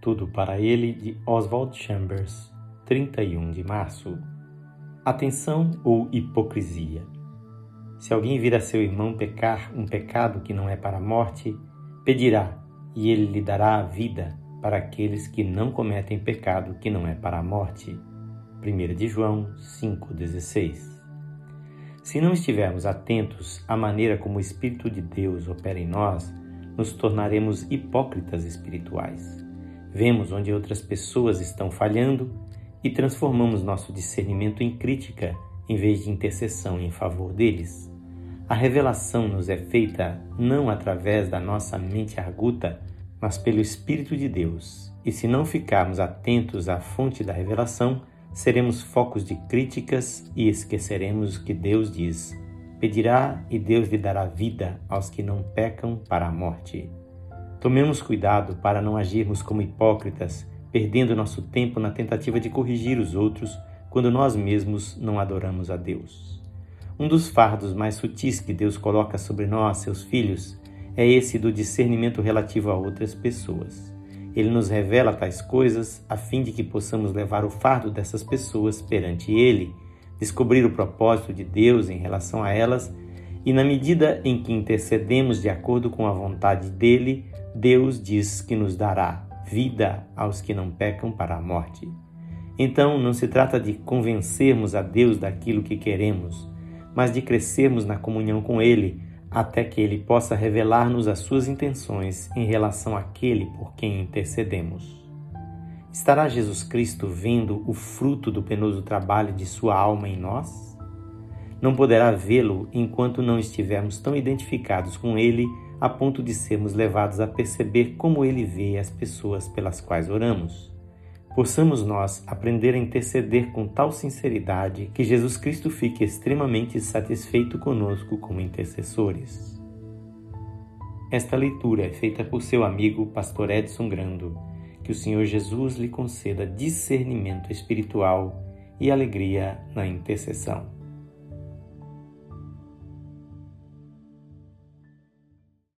Tudo para ele de Oswald Chambers, 31 de março. Atenção ou hipocrisia. Se alguém vir a seu irmão pecar um pecado que não é para a morte, pedirá, e ele lhe dará a vida para aqueles que não cometem pecado que não é para a morte. 1 de João 5,16 Se não estivermos atentos à maneira como o Espírito de Deus opera em nós, nos tornaremos hipócritas espirituais. Vemos onde outras pessoas estão falhando e transformamos nosso discernimento em crítica em vez de intercessão em favor deles. A revelação nos é feita não através da nossa mente arguta, mas pelo Espírito de Deus. E se não ficarmos atentos à fonte da revelação, seremos focos de críticas e esqueceremos o que Deus diz Pedirá e Deus lhe dará vida aos que não pecam para a morte. Tomemos cuidado para não agirmos como hipócritas, perdendo nosso tempo na tentativa de corrigir os outros quando nós mesmos não adoramos a Deus. Um dos fardos mais sutis que Deus coloca sobre nós, seus filhos, é esse do discernimento relativo a outras pessoas. Ele nos revela tais coisas a fim de que possamos levar o fardo dessas pessoas perante Ele descobrir o propósito de Deus em relação a elas e, na medida em que intercedemos de acordo com a vontade dele, Deus diz que nos dará vida aos que não pecam para a morte. Então, não se trata de convencermos a Deus daquilo que queremos, mas de crescermos na comunhão com Ele, até que Ele possa revelar-nos as suas intenções em relação àquele por quem intercedemos. Estará Jesus Cristo vendo o fruto do penoso trabalho de sua alma em nós? Não poderá vê-lo enquanto não estivermos tão identificados com Ele a ponto de sermos levados a perceber como Ele vê as pessoas pelas quais oramos. Possamos nós aprender a interceder com tal sinceridade que Jesus Cristo fique extremamente satisfeito conosco como intercessores. Esta leitura é feita por seu amigo Pastor Edson Grando que o Senhor Jesus lhe conceda discernimento espiritual e alegria na intercessão.